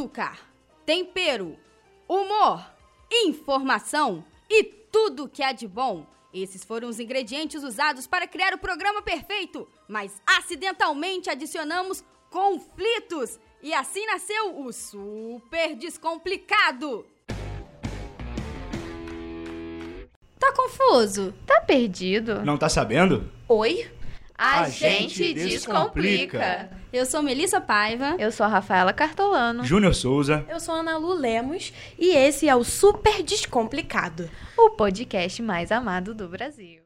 açúcar, tempero, humor, informação e tudo que há de bom. Esses foram os ingredientes usados para criar o programa perfeito, mas acidentalmente adicionamos conflitos. E assim nasceu o Super Descomplicado. Tá confuso? Tá perdido? Não tá sabendo? Oi? A gente descomplica. Eu sou Melissa Paiva. Eu sou a Rafaela Cartolano. Júnior Souza. Eu sou a Ana Lu Lemos e esse é o Super Descomplicado. O podcast mais amado do Brasil.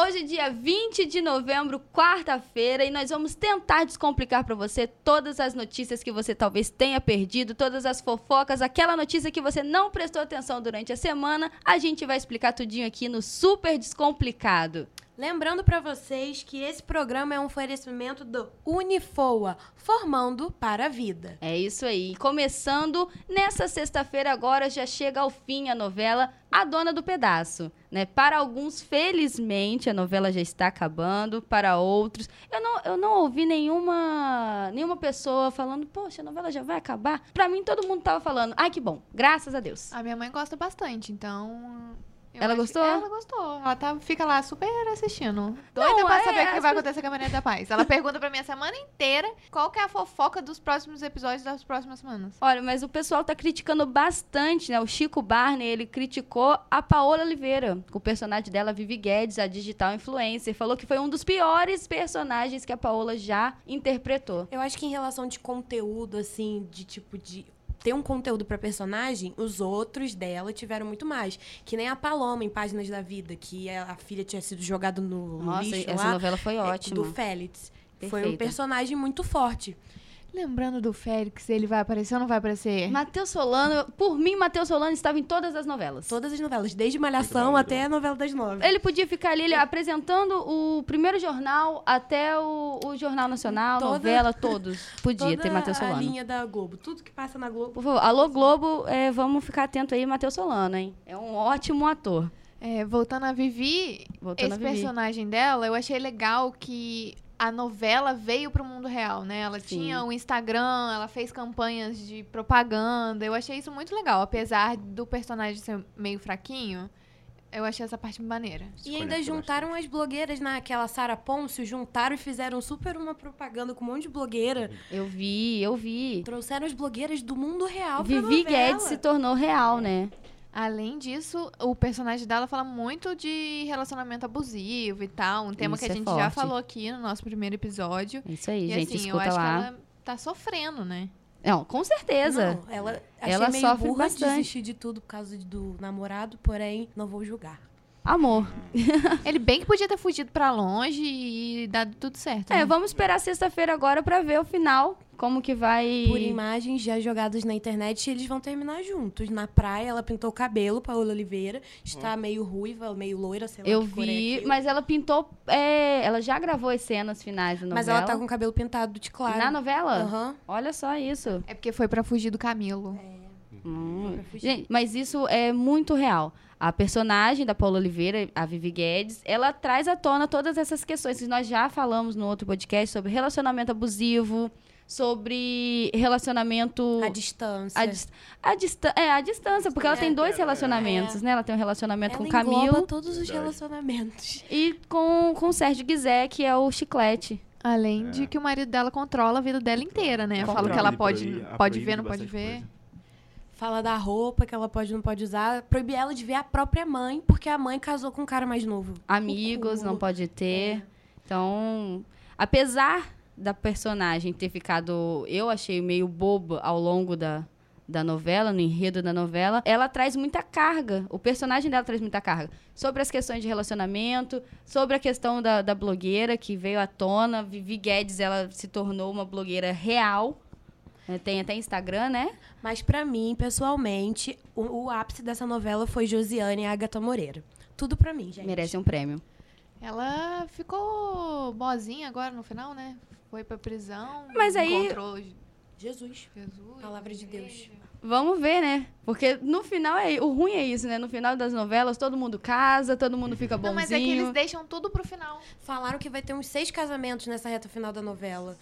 Hoje é dia 20 de novembro, quarta-feira, e nós vamos tentar descomplicar para você todas as notícias que você talvez tenha perdido, todas as fofocas, aquela notícia que você não prestou atenção durante a semana. A gente vai explicar tudinho aqui no Super Descomplicado. Lembrando para vocês que esse programa é um oferecimento do Unifoa, formando para a vida. É isso aí. Começando nessa sexta-feira agora já chega ao fim a novela A Dona do Pedaço, né? Para alguns, felizmente, a novela já está acabando, para outros, eu não, eu não ouvi nenhuma nenhuma pessoa falando, poxa, a novela já vai acabar. Para mim todo mundo tava falando, ai que bom, graças a Deus. A minha mãe gosta bastante, então eu Ela acho- gostou? Ela gostou. Ela tá, fica lá super assistindo. Doida pra é, saber o que vai acontecer com a Maria da Paz. Ela pergunta pra mim a semana inteira qual que é a fofoca dos próximos episódios das próximas semanas. Olha, mas o pessoal tá criticando bastante, né? O Chico Barney, ele criticou a Paola Oliveira, com o personagem dela, Vivi Guedes, a digital influencer. Falou que foi um dos piores personagens que a Paola já interpretou. Eu acho que em relação de conteúdo, assim, de tipo de. Ter um conteúdo pra personagem, os outros dela tiveram muito mais. Que nem a Paloma em Páginas da Vida, que a filha tinha sido jogada no, no Nossa, lixo essa lá, novela foi é, ótima. Do Félix. Foi um Perfeita. personagem muito forte. Lembrando do Félix, ele vai aparecer ou não vai aparecer? Matheus Solano, por mim, Matheus Solano estava em todas as novelas. Todas as novelas, desde Malhação até a novela das nove. Ele podia ficar ali ele, apresentando o primeiro jornal até o, o Jornal Nacional, Toda- novela, todos. Podia Toda ter Matheus a Solano. linha da Globo. Tudo que passa na Globo. Por favor, alô Globo, é, vamos ficar atento aí, Matheus Solano, hein? É um ótimo ator. É, voltando a Vivi, Voltando esse a Vivi. personagem dela, eu achei legal que a novela veio pro mundo real, né? Ela Sim. tinha o Instagram, ela fez campanhas de propaganda. Eu achei isso muito legal, apesar do personagem ser meio fraquinho. Eu achei essa parte maneira. E Escolha ainda que eu juntaram as blogueiras naquela Sara Pôncio, juntaram e fizeram super uma propaganda com um monte de blogueira. Eu vi, eu vi. Trouxeram as blogueiras do mundo real pra Vivi novela. Guedes se tornou real, né? Além disso, o personagem dela fala muito de relacionamento abusivo e tal. Um tema Isso que a é gente já forte. falou aqui no nosso primeiro episódio. Isso aí, e gente, assim, eu escuta acho lá. que ela tá sofrendo, né? Não, com certeza. Não, ela, achei Ela meio sofre burra bastante. de desistir de tudo por causa do namorado, porém, não vou julgar. Amor. Ele bem que podia ter fugido pra longe e dado tudo certo. É, né? vamos esperar sexta-feira agora pra ver o final. Como que vai. Por imagens já jogadas na internet, eles vão terminar juntos. Na praia, ela pintou o cabelo, Paola Oliveira. Está meio ruiva, meio loira, sei lá Eu que cor é vi, aquilo. mas ela pintou. é, ela já gravou as cenas finais da novela. Mas ela tá com o cabelo pintado de claro. Na novela? Aham. Olha só isso. É porque foi pra fugir do Camilo. Hum. Gente, mas isso é muito real. A personagem da Paula Oliveira, a Vivi Guedes, ela traz à tona todas essas questões que nós já falamos no outro podcast sobre relacionamento abusivo, sobre relacionamento A distância. a, dis- a distan- é, a distância, porque ela É, tem dois é, relacionamentos, né? Ela tem um relacionamento Ela com o Camilo todos os relacionamentos. e com, com o Sérgio Guizé, que é o chiclete. Além É. de que o marido dela controla a vida dela inteira, né? Controla. Fala que ela pode, proíbe- pode ver, não pode ver. coisa. Fala da roupa que ela pode não pode usar. Proibir ela de ver a própria mãe, porque a mãe casou com um cara mais novo. Amigos, não pode ter. Então, apesar da personagem ter ficado, eu achei meio boba ao longo da, da novela, no enredo da novela, ela traz muita carga. O personagem dela traz muita carga. Sobre as questões de relacionamento, sobre a questão da, da blogueira que veio à tona. Vivi Guedes, ela se tornou uma blogueira real. É, Tem até Instagram, né? Mas pra mim, pessoalmente, o, o ápice dessa novela foi Josiane e Agatha Moreira. Tudo pra mim, gente. Merece um prêmio. Ela ficou boazinha agora no final, né? Foi pra prisão. Mas aí- Encontrou Jesus. Jesus. Palavra de Deus. Vamos ver, né? Porque no final é o ruim é isso, né? No final das novelas todo mundo casa, todo mundo fica bonzinho. Não, mas é que eles deixam tudo pro final. Falaram que vai ter uns seis casamentos nessa reta final da novela.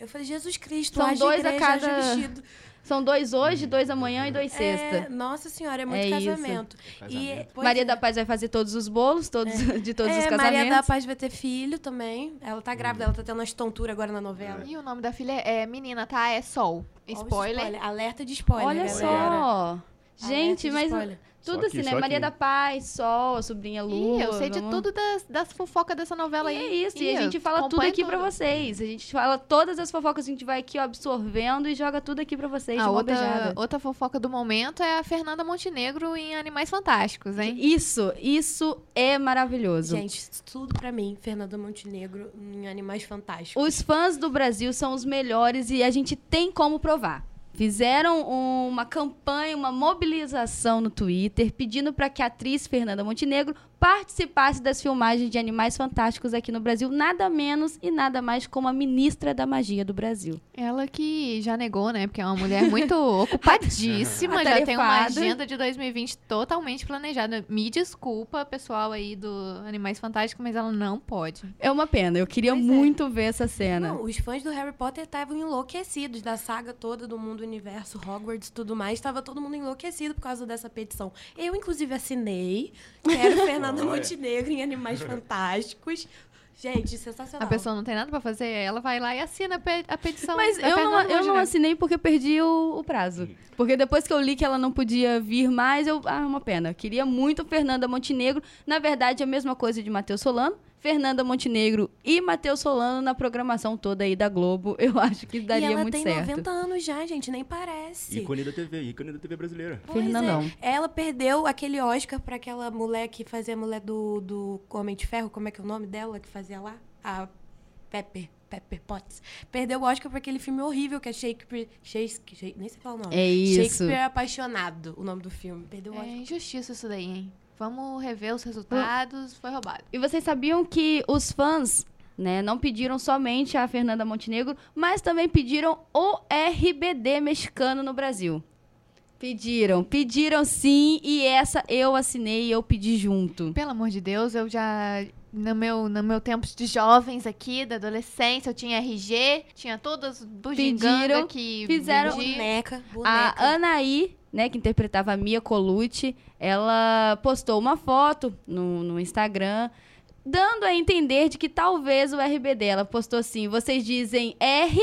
Eu falei, Jesus Cristo, São dois a igreja, cada- haja vestido. São dois hoje, dois amanhã e dois sexta. É, nossa senhora, é muito É casamento. E, Casamento. pois Maria é. da Paz vai fazer todos os bolos, todos, de todos os É, casamentos. Maria da Paz vai ter filho também. Ela tá grávida, ela tá tendo uma estontura agora na novela. E o nome da filha é menina, tá? É Sol. O Spoiler. Alerta de spoiler, Olha galera. só. Gente, Alerta de mas spoiler. tudo assim, aqui, né? só Maria da Paz, Sol, a sobrinha Lua. Ih, eu sei de vamos- tudo das, das fofocas dessa novela E aí. é isso, e Ih, a gente fala tudo aqui pra vocês. A gente fala todas as fofocas, a gente vai aqui ó, absorvendo e joga tudo aqui pra vocês de A outra, beijada. outra fofoca do momento é a Fernanda Montenegro em Animais Fantásticos, hein? Isso, isso é maravilhoso. Gente, tudo pra mim, Fernanda Montenegro em Animais Fantásticos. Os fãs do Brasil são os melhores e a gente tem como provar. Fizeram um- uma campanha, uma mobilização no Twitter, pedindo para que a atriz Fernanda Montenegro participasse das filmagens de Animais Fantásticos aqui no Brasil, nada menos e nada mais como a ministra da magia do Brasil. Ela que já negou, né? Porque é uma mulher muito ocupadíssima, já tem uma agenda de 2020 totalmente planejada. Me desculpa, pessoal aí do Animais Fantásticos, mas ela não pode. É uma pena, eu queria Pois é. muito ver essa cena. Não, os fãs do Harry Potter estavam enlouquecidos da saga toda do mundo, universo, Hogwarts e tudo mais. Estava todo mundo enlouquecido por causa dessa petição. Eu, inclusive, assinei. Quero Fernanda Olha. Montenegro em Animais Fantásticos. Gente, sensacional. A pessoa não tem nada pra fazer, ela vai lá e assina a pe- a petição. Mas da eu não, eu não assinei porque eu perdi o, o prazo. Porque depois que eu li que ela não podia vir mais, eu. Ah, uma pena. Queria muito Fernanda Montenegro. Na verdade, é a mesma coisa de Matheus Solano. Fernanda Montenegro e Matheus Solano na programação toda aí da Globo. Eu acho que E daria ela muito tem certo. 90 anos já, gente, nem parece. Ícone da TV, ícone da TV brasileira. Pois Fernandão. é. Ela perdeu aquele Oscar pra aquela mulher que fazia a mulher do, do Homem de Ferro. Como é que é o nome dela que fazia lá? A Pepper. Pepper Potts. Perdeu o Oscar pra aquele filme horrível que é Shakespeare. Shakespeare nem sei falar o nome. É isso. Shakespeare Apaixonado, o nome do filme. Perdeu o É Oscar. injustiça isso daí, hein? Vamos rever os resultados. Foi roubado. E vocês sabiam que os fãs, né, não pediram somente a Fernanda Montenegro, mas também pediram o RBD mexicano no Brasil. Pediram, pediram sim, e essa eu assinei e eu pedi junto. Pelo amor de Deus, eu já. No meu, no meu tempo de jovens aqui, da adolescência, eu tinha RG, tinha todas bugiganga Pediram, que fizeram-. Boneca, boneca. A Anaí, né, que interpretava a Mia Colucci, ela postou uma foto no, no Instagram, dando a entender de que talvez o RBD, ela postou assim, vocês dizem R,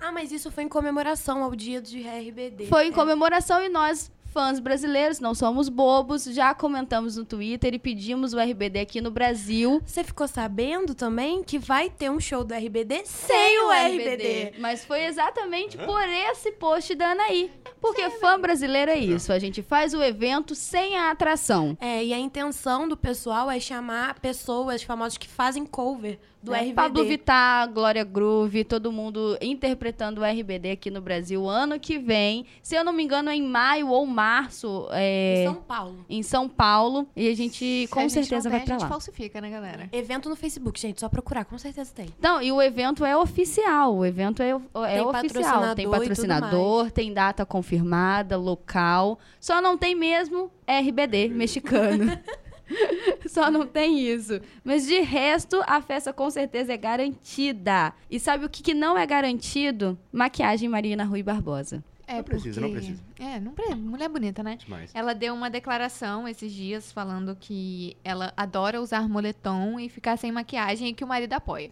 Ah, mas isso foi em comemoração ao dia de RBD. foi em É. comemoração e nós, fãs brasileiros, não somos bobos, já comentamos no Twitter e pedimos o RBD aqui no Brasil. Você ficou sabendo também que vai ter um show do RBD sem o RBD. Mas foi exatamente por esse post da Anaí. Porque fã brasileiro é isso, a gente faz o evento sem a atração. É, e a intenção do pessoal é chamar pessoas famosas que fazem cover do É, RBD. Pablo Vittar, Glória Groove, todo mundo interpretando o RBD aqui no Brasil ano que vem. Se eu não me engano, é em maio ou março, é, Em São Paulo. em São Paulo. E a gente Se com a gente certeza não vai pra A gente lá. falsifica, né, galera? Evento no Facebook, gente, só procurar, com certeza tem. Não, e o evento é oficial. O evento é, é Tem oficial. patrocinador Tem patrocinador, tem data confirmada, local. Só não tem mesmo RBD mexicano. Só não tem isso. Mas de resto, a festa com certeza é garantida. E sabe o que, que não é garantido? Maquiagem Marina Rui Barbosa. É Não precisa, não porque- precisa. É, não precisa. Mulher bonita, né? Demais. Ela deu uma declaração esses dias falando que ela adora usar moletom e ficar sem maquiagem e que o marido apoia.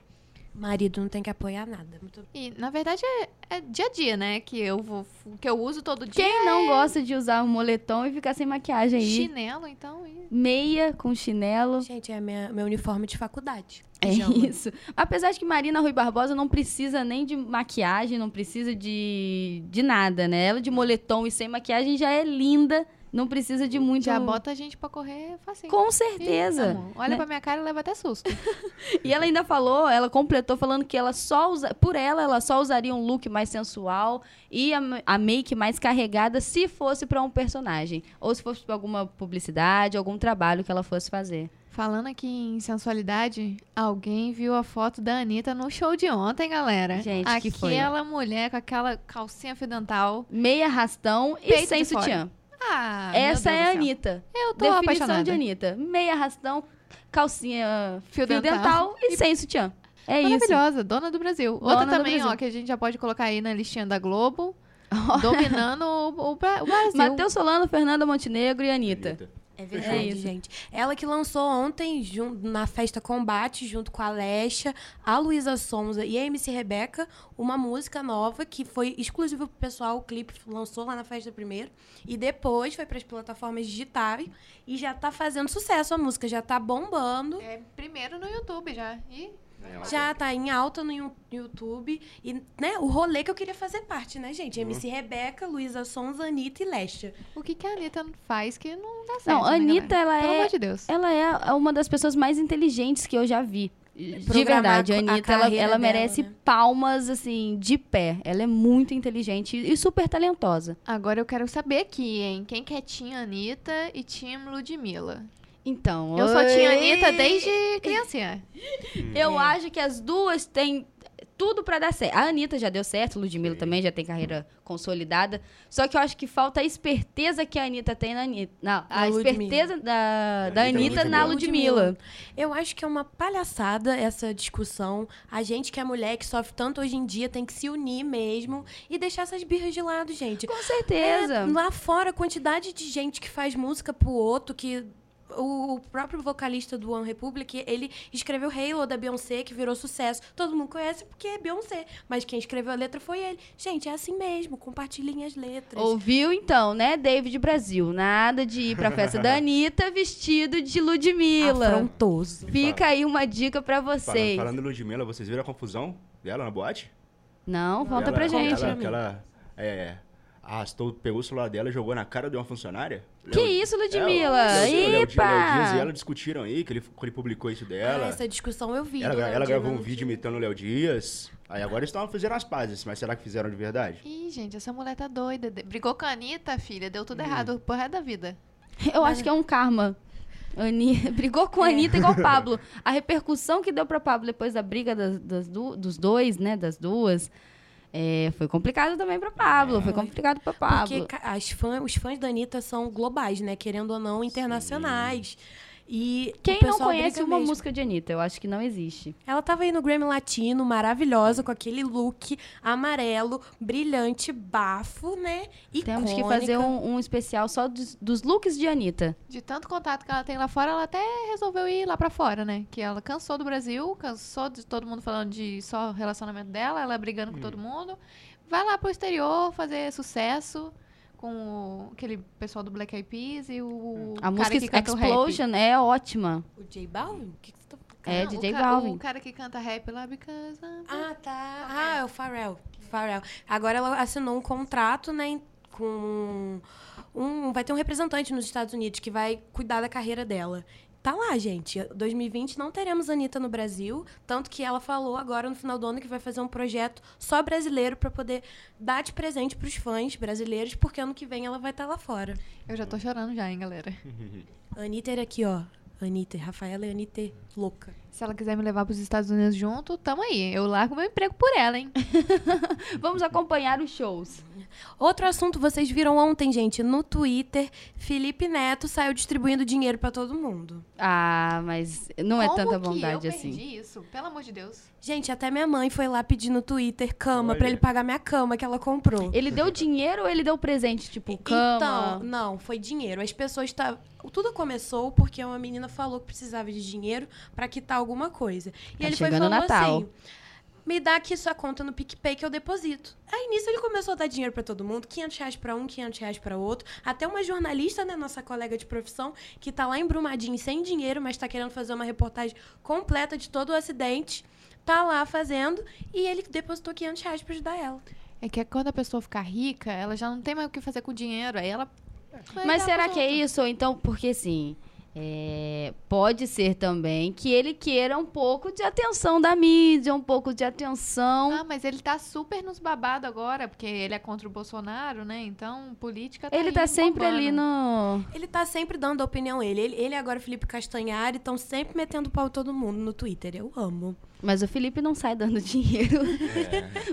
Marido não tem que apoiar nada. Muito... E, na verdade, é, é dia a dia, né? Que eu vou, que eu uso todo dia. Quem não gosta de usar um moletom e ficar sem maquiagem aí? Chinelo, então. e- Meia com chinelo. Gente, é minha, meu uniforme de faculdade. É Pijama. isso. Apesar de que Marina Rui Barbosa não precisa nem de maquiagem, não precisa de, de nada, né? Ela de moletom e sem maquiagem já é linda, não precisa de muito. Já bota a gente pra correr facinho. Com certeza. Olha né? pra minha cara e leva até susto. E ela ainda falou, ela completou falando que ela só usa, por ela, ela só usaria um look mais sensual e a, a make mais carregada se fosse pra um personagem, ou se fosse pra alguma publicidade, algum trabalho que ela fosse fazer. Falando aqui em sensualidade, alguém viu a foto da Anitta no show de ontem, galera. Gente, que foi? Aquela mulher com aquela calcinha fio dental. Meia rastão e sem de fora. Ah, Essa é a. Anitta. Eu tô Definição apaixonada. de Anitta. Meia rastão, calcinha Fio fio, dental. dental, e, sem sutiã. É isso. Maravilhosa, dona do Brasil. Dona Outra também, Brasil. ó, que a gente já pode colocar aí na listinha da Globo, dominando o, o o Brasil. Matheus Solano, Fernanda Montenegro e Anitta. Anitta. É verdade, É gente. Ela que lançou ontem, jun- na festa Combate, junto com a Alexa, a Luísa Sonza e a MC Rebeca, uma música nova que foi exclusiva pro pessoal. O clipe lançou lá na festa primeiro. E depois foi para as plataformas digitais. E já tá fazendo sucesso a música, já tá bombando. É, primeiro no YouTube já. E Já tá em alta no YouTube. E, né, o rolê que eu queria fazer parte, né, gente? MC Rebeca, Luísa Sonza, Anitta e Lesha. o que, que a Anitta faz que não dá certo? Não, a né, Anitta, ela Pelo é- amor de Deus. Ela é uma das pessoas mais inteligentes que eu já vi. De Programar verdade, a a Anitta, ela, carreira ela dela, merece né? palmas, assim, de pé. Ela é muito inteligente e super talentosa. Agora eu quero saber aqui, hein? Quem que é Team Anitta e Team Ludmilla? Então, Eu sou Team oi. Anitta desde criancinha. Eu acho que as duas têm tudo pra dar certo. A Anitta já deu certo, Ludmilla também já tem carreira consolidada. Só que eu acho que falta a esperteza que a Anitta tem na Anitta. Não, a Ludmilla. esperteza da, da Anitta Anitta na na Ludmilla. Ludmilla. Eu acho que é uma palhaçada essa discussão. A gente que é mulher, que sofre tanto hoje em dia, tem que se unir mesmo e deixar essas birras de lado, gente. Com certeza. É, lá fora, a quantidade de gente que faz música pro outro, que. O próprio vocalista do One Republic, ele escreveu Halo da Beyoncé, que virou sucesso. Todo mundo conhece porque é Beyoncé. Mas quem escreveu a letra foi ele. Gente, é assim mesmo. Compartilhem as letras. Ouviu então, né, David Brasil? Nada de ir pra festa da Anitta vestido de Ludmilla. Afrontoso. Fica aí uma dica pra Falando, vocês. falando em Ludmilla, vocês viram a confusão dela na boate? Não, volta ela, pra gente. Ela, que ela é, arrastou, pegou o celular dela e jogou na cara de uma funcionária. Que Léo- isso, É, Ludmilla? Léo Dias- Léo Dias e Epa! ela discutiram aí, que ele, que ele publicou isso Ah, dela. essa discussão eu vi. ela, ela gravou um vídeo imitando o Léo Dias. Aí agora eles estão fazendo as pazes, mas será que fizeram de verdade? Ih, gente, essa mulher tá doida. Brigou com a Anitta, filha. Deu Hum. tudo errado pro resto da vida. Eu acho que é um karma. Ani... Brigou com a Anitta igual o Pablo. A repercussão que deu pra Pablo depois da briga das, das du- dos dois, né? Das duas. É, foi complicado também pra Pablo. Foi complicado pra Pablo. Porque as fã, os fãs da Anitta são globais, né? Querendo ou não, internacionais. E Quem não conhece uma mesmo. música de Anitta? Eu acho que não existe. Ela tava aí no Grammy Latino, maravilhosa, com aquele look amarelo, brilhante, bafo, né? Temos que Icônica. fazer um, um especial só dos, dos looks de Anitta. De tanto contato que ela tem lá fora, ela até resolveu ir lá pra fora, né? Que ela cansou do Brasil, cansou de todo mundo falando de só relacionamento dela, ela brigando com todo mundo. Vai lá pro exterior fazer sucesso com o- aquele pessoal do Black Eyed Peas e o A cara música que canta o rap. Explosion é ótima. O J Balvin? O que, que você tá É, Não, DJ o. O cara que canta rap lá, because I'm- Ah, tá. Ah, é o Pharrell. Pharrell. Agora ela assinou um contrato, né, com um vai ter um representante nos Estados Unidos que vai cuidar da carreira dela. Tá lá, gente. 2020 não teremos Anitta no Brasil, tanto que ela falou agora no final do ano que vai fazer um projeto só brasileiro para poder dar de presente pros fãs brasileiros, porque ano que vem ela vai estar lá fora. Eu já tô chorando já, hein, galera. Anitta era aqui, ó. Anitta, Rafaela e Anitta louca. Se ela quiser me levar pros Estados Unidos junto, tamo aí. Eu largo meu emprego por ela, hein? Vamos acompanhar os shows. Outro assunto, vocês viram ontem, gente, no Twitter, Felipe Neto saiu distribuindo dinheiro pra todo mundo. Ah, mas não é Como tanta que vontade eu assim. perdi isso? Pelo amor de Deus. Gente, até minha mãe foi lá pedir no Twitter cama pra ele pagar minha cama que ela comprou. Ele deu dinheiro ou ele deu presente, tipo, cama? Então, não, foi dinheiro. As pessoas estavam. Tudo começou porque uma menina falou que precisava de dinheiro pra quitar alguma coisa. E Tá ele foi chegando o falou Natal. assim: me dá aqui sua conta no PicPay que eu deposito. Aí nisso ele começou a dar dinheiro pra todo mundo, 500 reais pra um, 500 reais pra outro. Até uma jornalista, né, nossa colega de profissão, que tá lá em Brumadinho sem dinheiro, mas tá querendo fazer uma reportagem completa de todo o acidente, tá lá fazendo e ele depositou 500 reais pra ajudar ela. É que quando a pessoa ficar rica, ela já não tem mais o que fazer com o dinheiro. Aí ela. vai Mas será que é isso? Ou então, porque assim, é, pode ser também que ele queira um pouco de atenção da mídia, um pouco de atenção. Ah, mas ele tá super nos babados agora, porque ele é contra o Bolsonaro, né? Então, política tá ele tá sempre bombando. ali no. Ele tá sempre dando a opinião ele. Ele, ele e agora Felipe Castanhari estão sempre metendo pau em todo mundo no Twitter. Eu amo. Mas o Felipe não sai dando dinheiro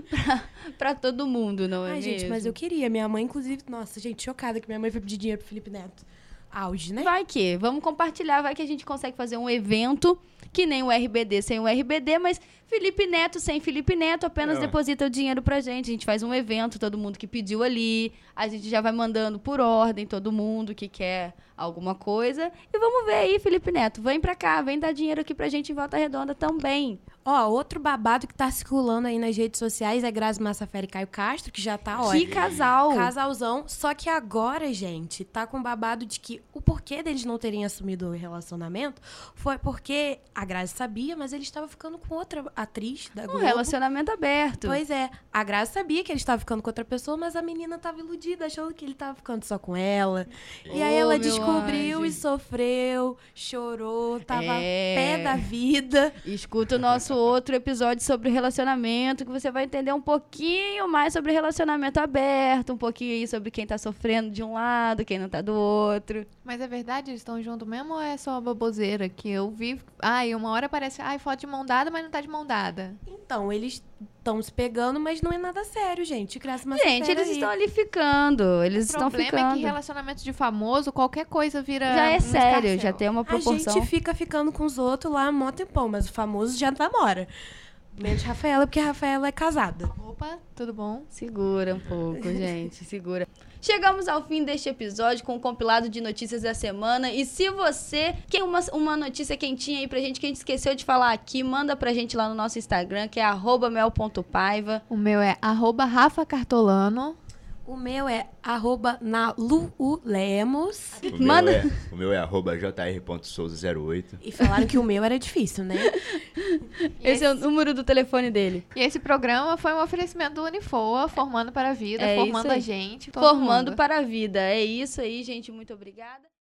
pra, pra todo mundo, não é Ai, gente, mesmo? mas eu queria. Minha mãe, inclusive, nossa, gente, chocada que minha mãe foi pedir dinheiro pro Felipe Neto. Auge, né? Vai que, vamos compartilhar, vai que a gente consegue fazer um evento que nem o RBD sem o RBD, mas Felipe Neto sem Felipe Neto apenas É. deposita o dinheiro pra gente. A gente faz um evento, todo mundo que pediu ali, a gente já vai mandando por ordem todo mundo que quer alguma coisa. E vamos ver aí, Felipe Neto, vem pra cá, vem dar dinheiro aqui pra gente em Volta Redonda também. Ó, outro babado que tá circulando aí nas redes sociais é Grazi Massafera e Caio Castro, que já tá, olha, que casal! casalzão. Só que agora, gente, tá com babado de que o porquê deles não terem assumido o relacionamento foi porque a Grazi sabia, mas ele estava ficando com outra atriz da Um Globo. relacionamento aberto. Pois é, a Grazi sabia que ele estava ficando com outra pessoa, mas a menina tava iludida, achando que ele tava ficando só com ela. E aí ela descobriu anjo. e sofreu, chorou, tava É. pé da vida. Escuta o nosso outro episódio sobre relacionamento, que você vai entender um pouquinho mais sobre relacionamento aberto, um pouquinho aí sobre quem tá sofrendo de um lado, quem não tá do outro. Mas é verdade, eles estão juntos mesmo ou é só baboseira? Que eu vi. Ai, uma hora parece. Ai, foto de mão dada, mas não tá de mão dada. Então, eles estão se pegando, mas não é nada sério, gente. Gente, eles aí. estão ali ficando, eles o estão problema ficando. é que relacionamento de famoso, qualquer coisa vira. Já é um sério, já tem uma A proporção. gente fica ficando com os outros lá há mó tempão, mas o famoso já namora. Menos Rafaela, porque a Rafaela é casada. Opa, tudo bom? Segura um pouco, gente, segura. Chegamos ao fim deste episódio com o compilado de notícias da semana. E se você tem uma, uma notícia quentinha aí pra gente que a gente esqueceu de falar aqui, manda pra gente lá no nosso Instagram, que é mel.paiva. O meu é arroba Rafa Cartolano. O meu é arroba naluulemos. O meu, Manda- é, o meu é arroba jr.souza08. E falaram que o meu era difícil, né? Esse é o número do telefone dele. E esse programa foi um oferecimento do Unifoa, formando para a vida, É formando a gente. Formando mundo. para a vida. É isso aí, gente. Muito obrigada.